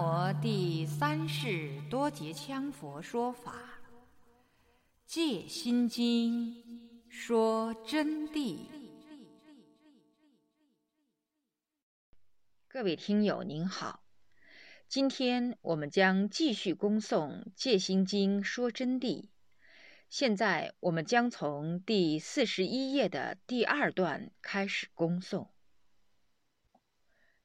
摩第三世多杰羌佛说法，《戒心经》说真谛。各位听友您好，今天我们将继续恭诵《戒心经》说真谛。现在我们将从第四十一页的第二段开始恭诵。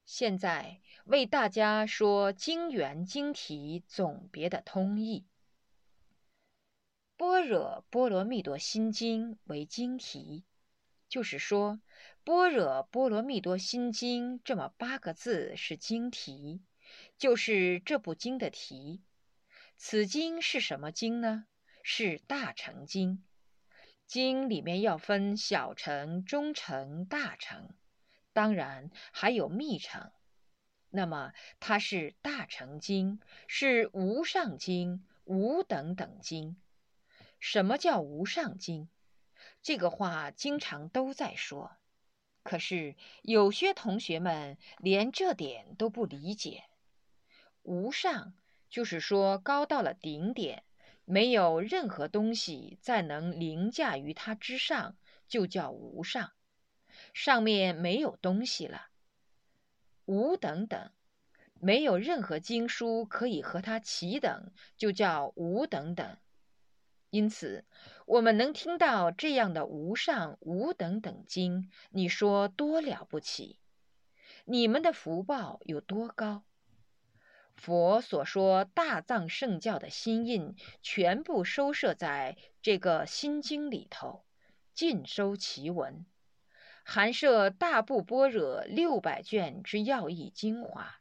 现在为大家说经元经题总别的通义，《般若波罗蜜多心经》为经题，就是说，《般若波罗蜜多心经》这么八个字是经题，就是这部经的题。此经是什么经呢？是大乘经，经里面要分小乘、中乘、大乘，当然还有密乘。那么它是大乘经，是无上经、无等等经。什么叫无上经？这个话经常都在说，可是有些同学们连这点都不理解。无上就是说高到了顶点。没有任何东西再能凌驾于它之上，就叫无上。上面没有东西了。无等等，没有任何经书可以和它齐等，就叫无等等。因此，我们能听到这样的无上、无等等经，你说多了不起？你们的福报有多高？佛所说大藏圣教的心印，全部收摄在这个心经里头，尽收其文，含摄大部般若六百卷之要义精华，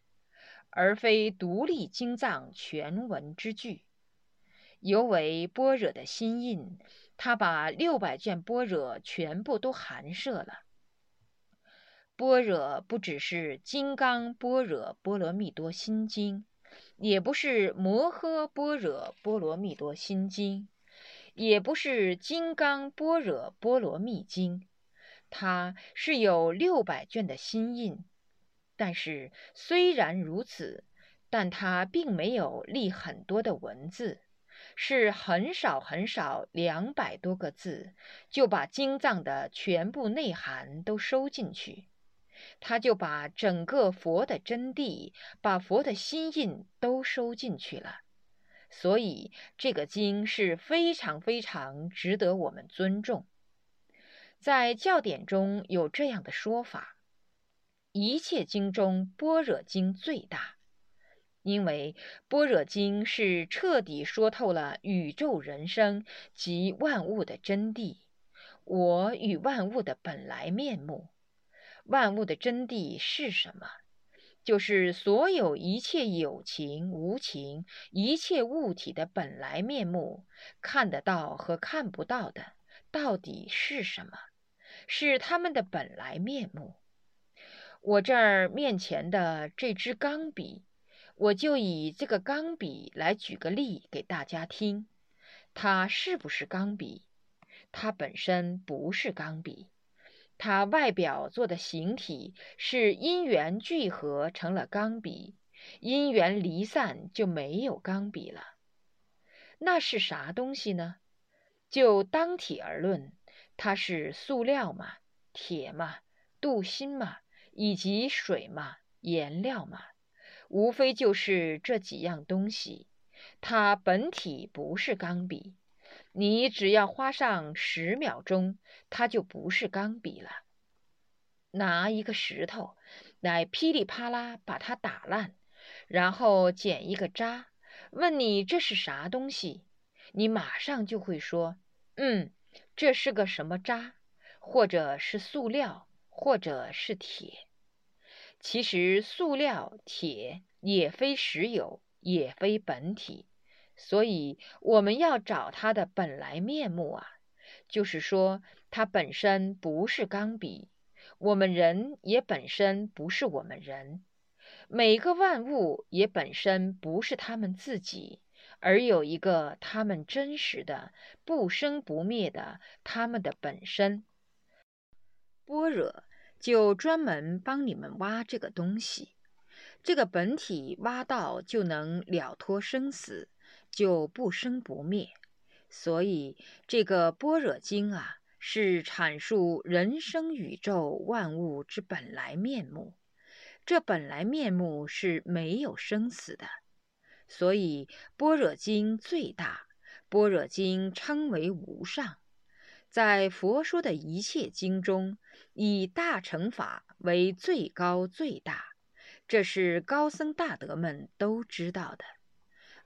而非独立经藏全文之句。尤为般若的心印，他把六百卷般若全部都含摄了。般若不只是《金刚般若波罗蜜多心经》。也不是摩诃般若波罗蜜多心经，也不是金刚般若波罗蜜经，它是有六百卷的心印。但是虽然如此，但它并没有立很多的文字，是很少很少两百多个字，就把经藏的全部内涵都收进去。他就把整个佛的真谛，把佛的心印都收进去了，所以这个经是非常非常值得我们尊重。在教典中有这样的说法：一切经中，般若经最大，因为般若经是彻底说透了宇宙人生及万物的真谛，我与万物的本来面目。万物的真谛是什么？就是所有一切有情无情一切物体的本来面目，看得到和看不到的，到底是什么？是他们的本来面目。我这儿面前的这支钢笔，我就以这个钢笔来举个例给大家听。它是不是钢笔？它本身不是钢笔。它外表做的形体是因缘聚合成了钢笔，因缘离散就没有钢笔了。那是啥东西呢？就当体而论，它是塑料嘛、铁嘛、镀锌嘛，以及水嘛、颜料嘛，无非就是这几样东西。它本体不是钢笔。你只要花上十秒钟，它就不是钢笔了。拿一个石头来噼里啪啦把它打烂，然后捡一个渣，问你这是啥东西，你马上就会说：“嗯，这是个什么渣，或者是塑料，或者是铁。”其实塑料、铁也非实有，也非本体。所以我们要找它的本来面目啊，就是说它本身不是钢笔，我们人也本身不是我们人，每个万物也本身不是他们自己，而有一个他们真实的、不生不灭的他们的本身。般若就专门帮你们挖这个东西。这个本体挖到就能了脱生死，就不生不灭。所以这个般若经啊，是阐述人生宇宙万物之本来面目。这本来面目是没有生死的，所以般若经最大。般若经称为无上，在佛说的一切经中，以大乘法为最高最大，这是高僧大德们都知道的，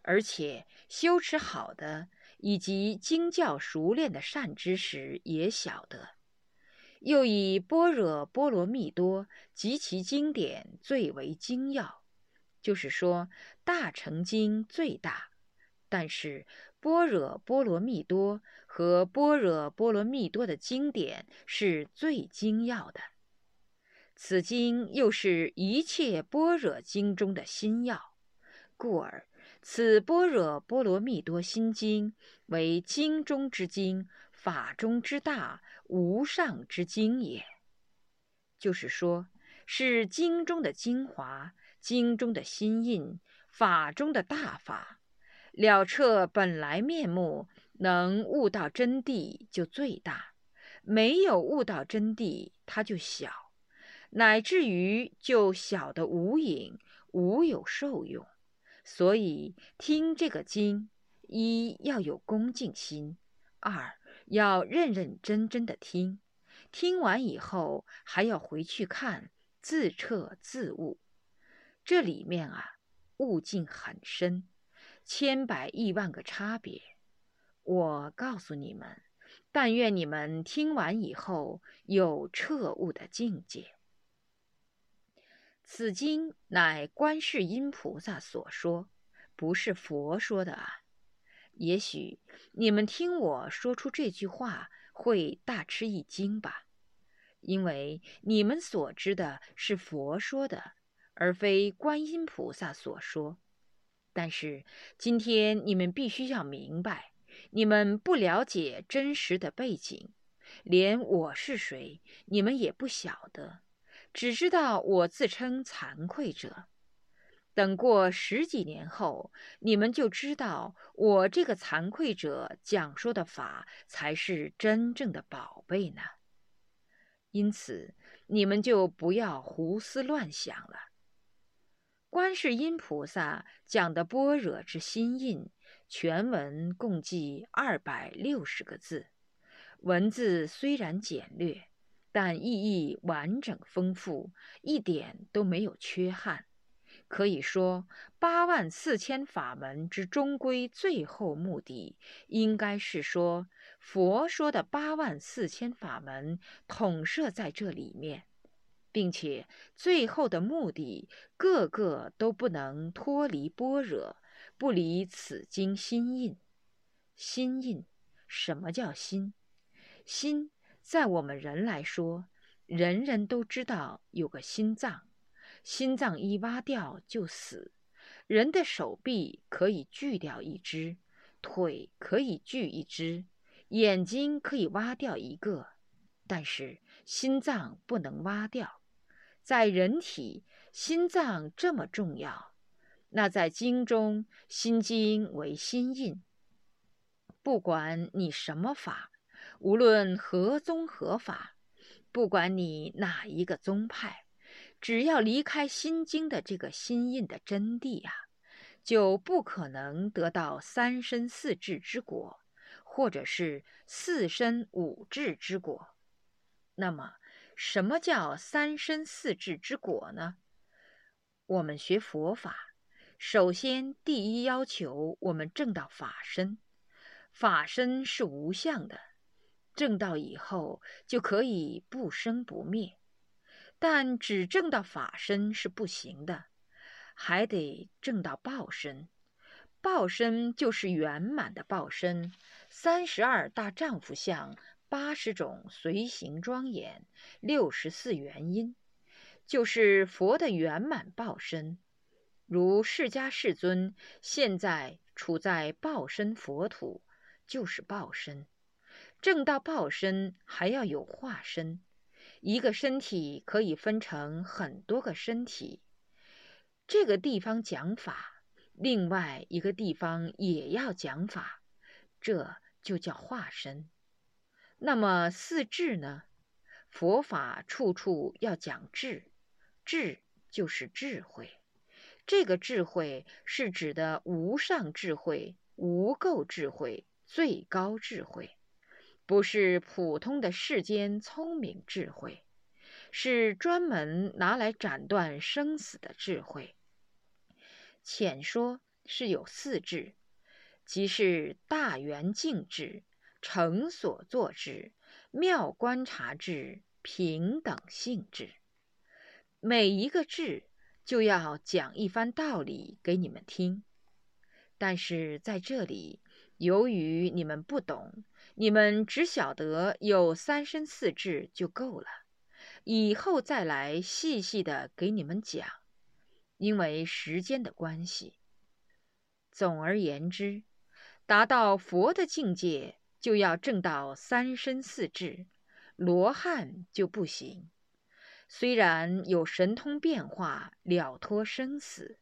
而且修持好的以及经教熟练的善知识也晓得。又以般若波罗蜜多及其经典最为精要，就是说大乘经最大，但是。般若波罗蜜多和般若波罗蜜多的经典是最精要的，此经又是一切般若经中的心要，故而此般若波罗蜜多心经为经中之经，法中之大，无上之经也。就是说，是经中的精华，经中的心印，法中的大法。了彻本来面目，能悟到真谛就最大；没有悟到真谛，它就小，乃至于就小的无影，无有受用。所以听这个经，一要有恭敬心，二要认认真真的听。听完以后，还要回去看，自彻自悟。这里面啊，悟境很深。千百亿万个差别，我告诉你们，但愿你们听完以后有彻悟的境界。此经乃观世音菩萨所说，不是佛说的啊。也许你们听我说出这句话会大吃一惊吧，因为你们所知的是佛说的，而非观音菩萨所说。但是今天你们必须要明白，你们不了解真实的背景，连我是谁你们也不晓得，只知道我自称惭愧者。等过十几年后，你们就知道我这个惭愧者讲说的法才是真正的宝贝呢。因此，你们就不要胡思乱想了。观世音菩萨讲的般若之心印，全文共计二百六十个字，文字虽然简略，但意义完整丰富，一点都没有缺憾。可以说，八万四千法门之终归最后目的，应该是说佛说的八万四千法门统摄在这里面。并且最后的目的，个个都不能脱离般若，不离此经心印。心印，什么叫心？心，在我们人来说，人人都知道有个心脏，心脏一挖掉就死。人的手臂可以锯掉一只，腿可以锯一只，眼睛可以挖掉一个，但是心脏不能挖掉。在人体，心脏这么重要，那在经中，心经为心印。不管你什么法，无论何宗何法，不管你哪一个宗派，只要离开心经的这个心印的真谛啊，就不可能得到三身四智之果，或者是四身五智之果。那么。什么叫三身四智之果呢？我们学佛法，首先第一要求我们证到法身，法身是无相的，证到以后就可以不生不灭。但只证到法身是不行的，还得证到报身。报身就是圆满的报身，三十二大丈夫相。八十种随行庄严，六十四元因，就是佛的圆满报身。如释迦世尊现在处在报身佛土，就是报身。正道报身，还要有化身。一个身体可以分成很多个身体，这个地方讲法，另外一个地方也要讲法，这就叫化身。那么四智呢？佛法处处要讲智，智就是智慧。这个智慧是指的无上智慧、无垢智慧、最高智慧，不是普通的世间聪明智慧。是专门拿来斩断生死的智慧。浅说是有四智，即是大圆净智、成所作智、妙观察智、平等性智。每一个智就要讲一番道理给你们听。但是在这里，由于你们不懂，你们只晓得有三身四智就够了。以后再来细细的给你们讲，因为时间的关系。总而言之，达到佛的境界，就要证到三身四智，罗汉就不行。虽然有神通变化了脱生死，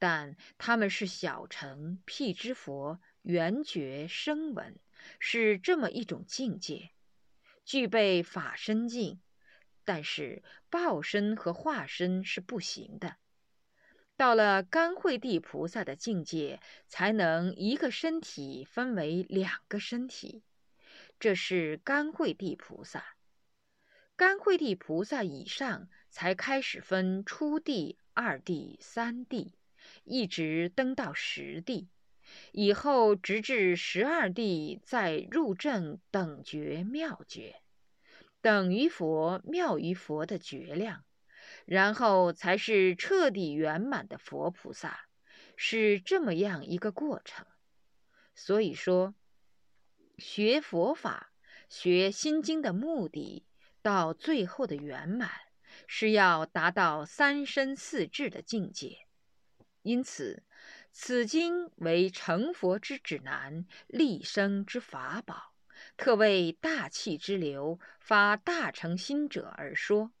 但他们是小乘辟支佛圆觉声闻，是这么一种境界，具备法身境。但是报身和化身是不行的，到了甘惠地菩萨的境界，才能一个身体分为两个身体，这是甘惠地菩萨。甘惠地菩萨以上才开始分初地、二地、三地，一直登到十地，以后直至十二地，再入正等觉妙觉。等于佛妙于佛的觉量，然后才是彻底圆满的佛菩萨，是这么样一个过程。所以说，学佛法、学心经的目的，到最后的圆满，是要达到三身四智的境界。因此，此经为成佛之指南，立生之法宝。特为大气之流发大乘心者而说，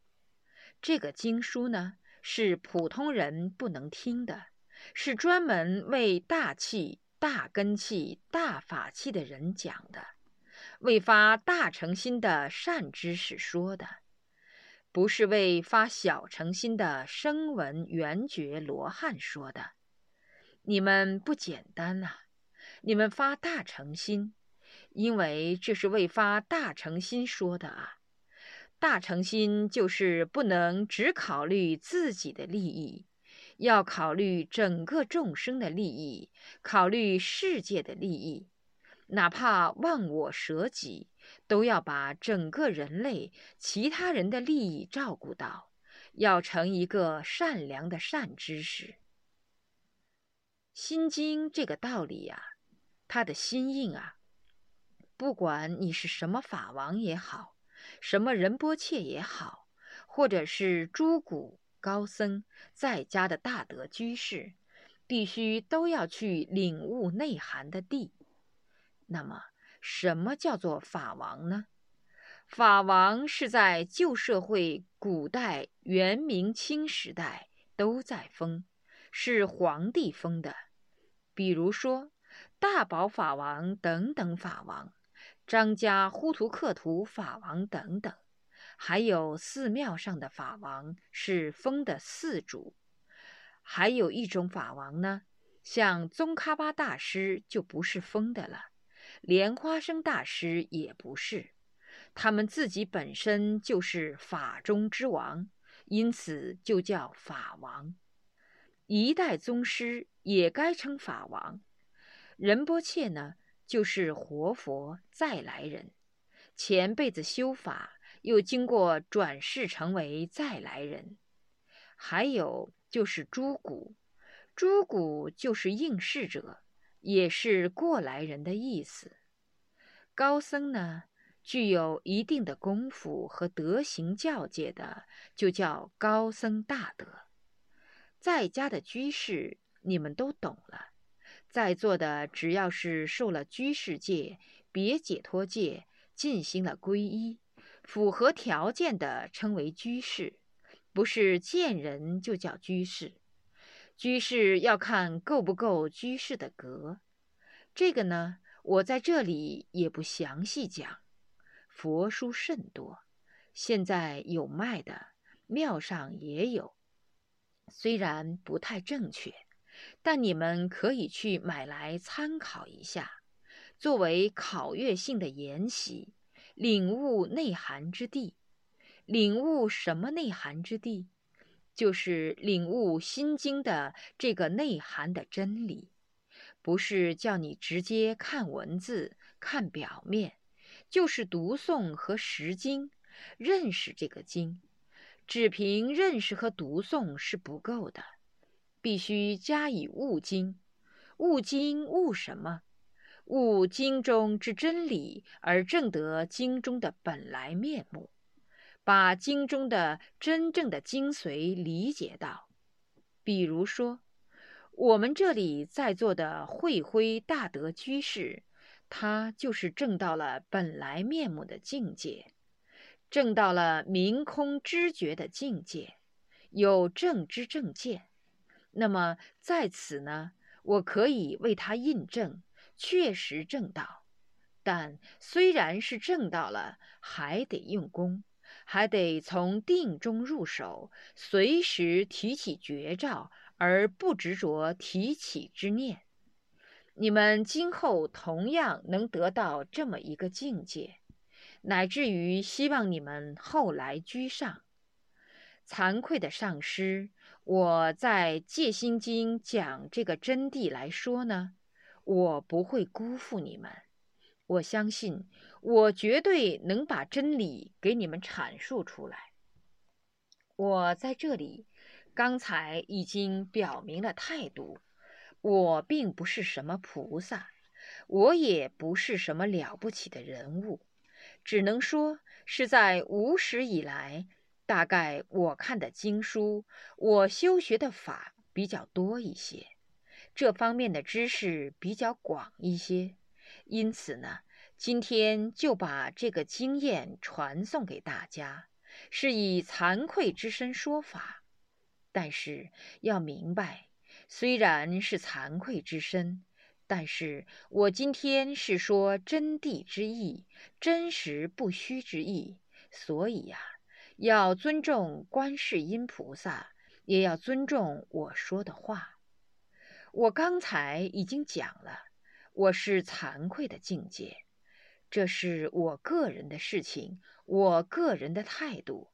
这个经书呢是普通人不能听的，是专门为大气、大根气、大法器的人讲的，为发大乘心的善知识说的，不是为发小乘心的声闻缘觉罗汉说的。你们不简单呐，你们发大乘心。因为这是为发大诚心说的啊，大诚心就是不能只考虑自己的利益，要考虑整个众生的利益，考虑世界的利益，哪怕忘我舍己，都要把整个人类、其他人的利益照顾到，要成一个善良的善知识。心经这个道理呀，它的心印啊。不管你是什么法王也好，什么仁波切也好，或者是诸古高僧在家的大德居士，必须都要去领悟内涵的地。那么，什么叫做法王呢？法王是在旧社会、古代、元、明、清时代都在封，是皇帝封的，比如说大宝法王等等法王。张家呼图克图法王等等，还有寺庙上的法王是封的寺主，还有一种法王呢，像宗喀巴大师就不是封的了，莲花生大师也不是，他们自己本身就是法中之王，因此就叫法王。一代宗师也该称法王，仁波切呢？就是活佛再来人，前辈子修法，又经过转世成为再来人。还有就是诸古，诸古就是应世者，也是过来人的意思。高僧呢，具有一定的功夫和德行教界的，就叫高僧大德。在家的居士，你们都懂了。在座的只要是受了居士戒、别解脱戒，进行了皈依，符合条件的称为居士，不是见人就叫居士。居士要看够不够居士的格。这个呢，我在这里也不详细讲。佛书甚多，现在有卖的，庙上也有。虽然不太正确，但你们可以去买来参考一下，作为考阅性的研习，领悟内涵之地。领悟什么内涵之地？就是领悟《心经》的这个内涵的真理，不是叫你直接看文字、看表面，就是读诵和识经，认识这个经。只凭认识和读诵是不够的，必须加以悟经。悟经悟什么？悟经中之真理，而正得经中的本来面目。把经中的真正的精髓理解到，比如说，我们这里在座的慧辉大德居士，他就是证到了本来面目的境界，证到了明空知觉的境界，有正知正见。那么在此呢，我可以为他印证，确实证到。但虽然是证到了，还得用功。还得从定中入手，随时提起绝招，而不执着提起之念。你们今后同样能得到这么一个境界，乃至于希望你们后来居上。惭愧的上师，我在《戒心经》讲这个真谛来说呢，我不会辜负你们。我相信。我绝对能把真理给你们阐述出来。我在这里刚才已经表明了态度，我并不是什么菩萨，我也不是什么了不起的人物，只能说是在无始以来，大概我看的经书，我修学的法比较多一些，这方面的知识比较广一些，因此呢。今天就把这个经验传送给大家，是以惭愧之身说法。但是要明白，虽然是惭愧之身，但是我今天是说真谛之意，真实不虚之意。所以呀，要尊重观世音菩萨，也要尊重我说的话。我刚才已经讲了，我是惭愧的境界。这是我个人的事情，我个人的态度，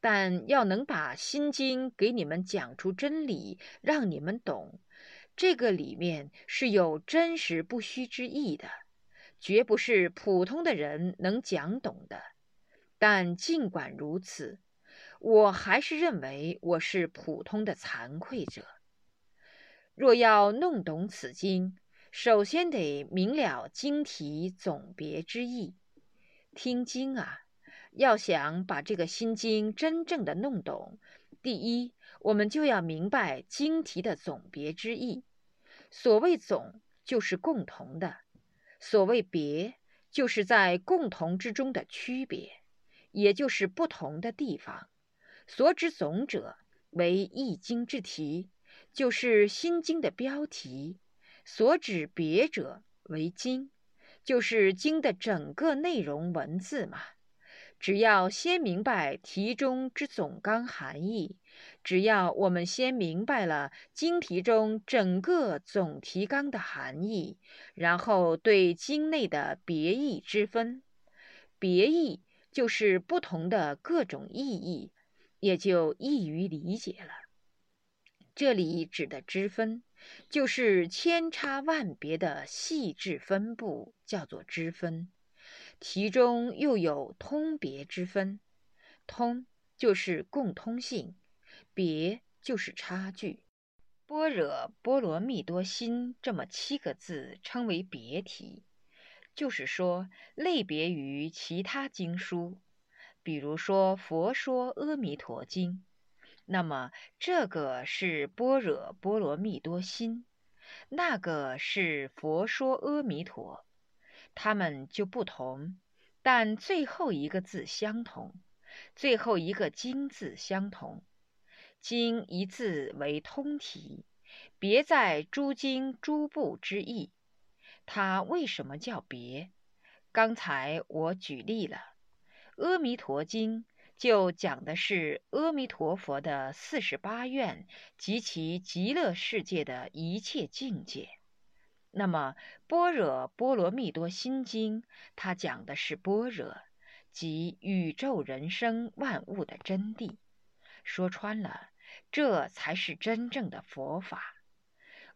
但要能把《心经》给你们讲出真理，让你们懂，这个里面是有真实不虚之意的，绝不是普通的人能讲懂的。但尽管如此，我还是认为我是普通的惭愧者。若要弄懂此经，首先得明了经题总别之意，听经啊，要想把这个心经真正的弄懂，第一，我们就要明白经题的总别之意。所谓总，就是共同的；所谓别，就是在共同之中的区别，也就是不同的地方。所指总者，为易经之题，就是心经的标题。所指别者为经，就是经的整个内容文字嘛。只要先明白题中之总纲含义，只要我们先明白了经题中整个总提纲的含义，然后对经内的别义之分，别义就是不同的各种意义，也就易于理解了。这里指的之分。就是千差万别的细致分布，叫做之分。其中又有通别之分，通就是共通性，别就是差距。般若波罗蜜多心这么七个字称为别题，就是说类别于其他经书，比如说《佛说阿弥陀经》。那么这个是般若波罗蜜多心，那个是佛说阿弥陀，他们就不同，但最后一个字相同，最后一个经字相同。经一字为通体，别在诸经诸部之意。它为什么叫别？刚才我举例了，《阿弥陀经》就讲的是阿弥陀佛的四十八愿及其极乐世界的一切境界。那么，《般若波罗蜜多心经》它讲的是般若，即宇宙人生万物的真谛。说穿了，这才是真正的佛法。《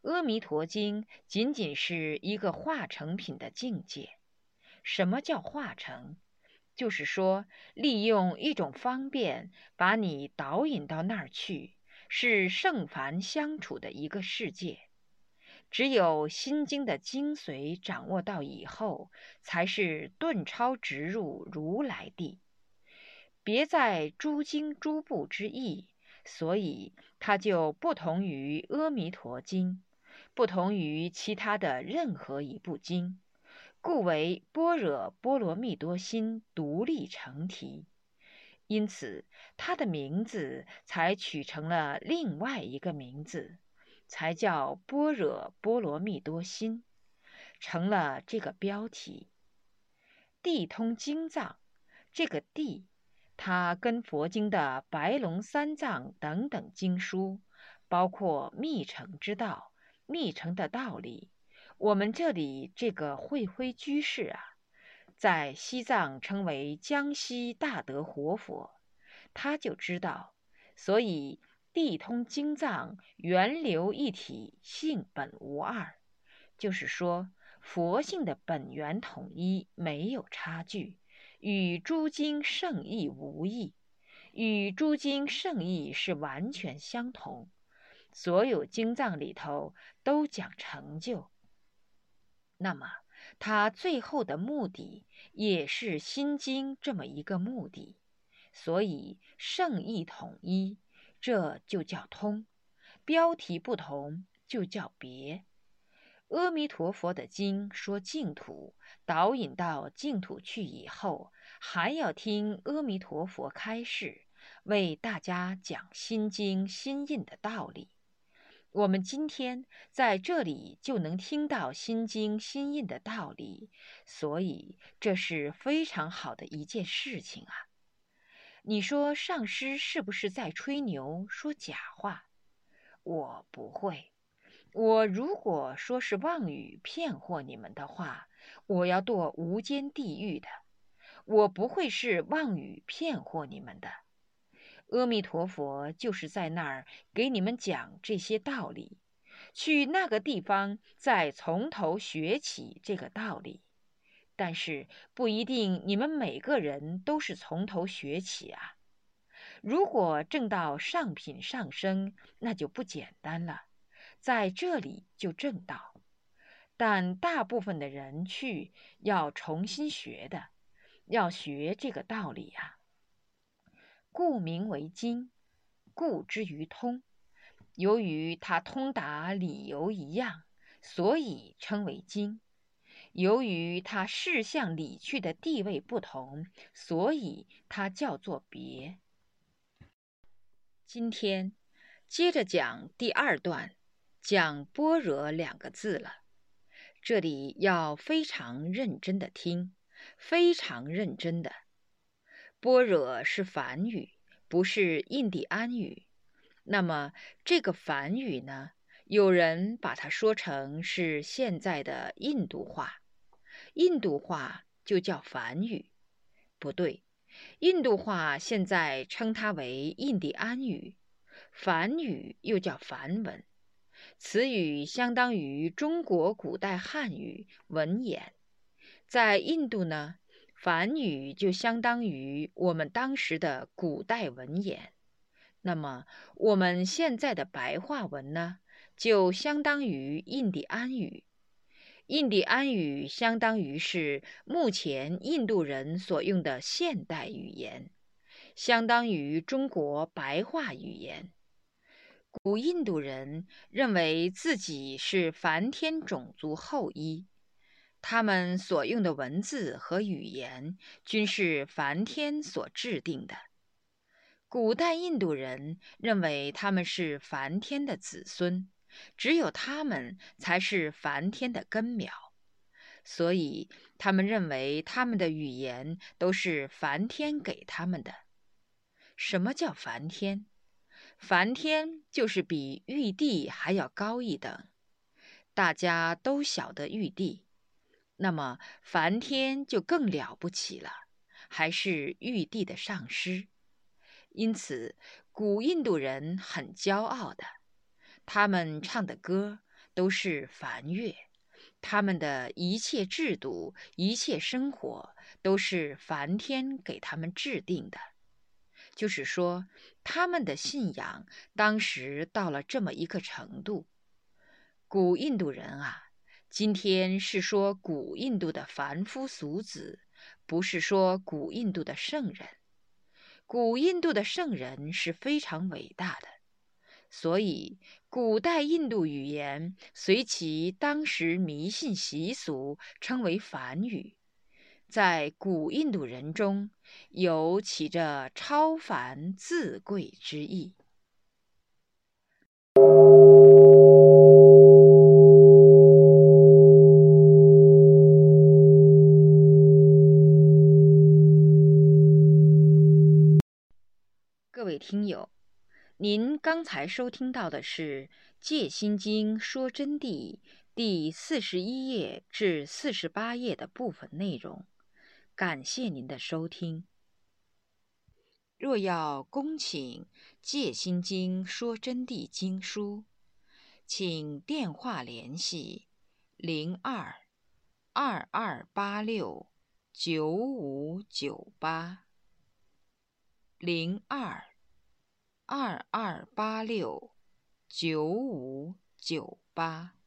阿弥陀经》仅仅是一个化成品的境界。什么叫化成？就是说，利用一种方便，把你导引到那儿去，是圣凡相处的一个世界。只有心经的精髓掌握到以后，才是顿超直入如来地。别在诸经诸部之意，所以它就不同于《阿弥陀经》。不同于其他的任何一部经，故为般若波罗蜜多心独立成题，因此它的名字才取成了另外一个名字，才叫般若波罗蜜多心，成了这个标题。地通经藏，这个地，它跟佛经的白龙三藏等等经书，包括密乘之道。密乘的道理，我们这里这个慧辉居士啊，在西藏称为江西大德活佛，他就知道，所以地通经藏，源流一体，性本无二，就是说佛性的本源统一，没有差距，与诸经圣义无异，与诸经圣义是完全相同。所有经藏里头都讲成就，那么它最后的目的也是心经这么一个目的，所以圣意统一，这就叫通；标题不同，就叫别。阿弥陀佛的经说净土，导引到净土去以后，还要听阿弥陀佛开示，为大家讲心经心印的道理。我们今天在这里就能听到心经心印的道理，所以这是非常好的一件事情啊！你说上师是不是在吹牛说假话？我不会。我如果说是妄语骗惑你们的话，我要堕无间地狱的。我不会是妄语骗惑你们的。阿弥陀佛就是在那儿给你们讲这些道理，去那个地方再从头学起这个道理。但是不一定你们每个人都是从头学起啊。如果正到上品上升，那就不简单了，在这里就正道。但大部分的人去要重新学的，要学这个道理呀。故名为经，故之于通。由于它通达理由一样，所以称为经；由于它事向理去的地位不同，所以它叫做别。今天接着讲第二段，讲“般若”两个字了。这里要非常认真的听，非常认真的。般若是梵语，不是印第安语。那么这个梵语呢？有人把它说成是现在的印度话，印度话就叫梵语，不对。印度话现在称它为印第安语，梵语又叫梵文。此语相当于中国古代汉语文言，在印度呢。梵语就相当于我们当时的古代文言，那么我们现在的白话文呢，就相当于印第安语。印第安语相当于是目前印度人所用的现代语言，相当于中国白话语言。古印度人认为自己是梵天种族后裔。他们所用的文字和语言均是梵天所制定的。古代印度人认为他们是梵天的子孙，只有他们才是梵天的根苗，所以他们认为他们的语言都是梵天给他们的。什么叫梵天？梵天就是比玉帝还要高一等。大家都晓得玉帝，那么梵天就更了不起了，还是玉帝的上师。因此，古印度人很骄傲的。他们唱的歌都是梵乐，他们的一切制度、一切生活都是梵天给他们制定的。就是说，他们的信仰当时到了这么一个程度。古印度人啊，今天是说古印度的凡夫俗子，不是说古印度的圣人。古印度的圣人是非常伟大的。所以，古代印度语言随其当时迷信习俗，称为梵语，在古印度人中有起着超凡自贵之意。听友。您刚才收听到的是《戒心经说真谛》第四十一页至四十八页的部分内容，感谢您的收听。若要恭请《戒心经说真谛》经书，请电话联系零二二二八六九五九八零二。二二八六九五九八。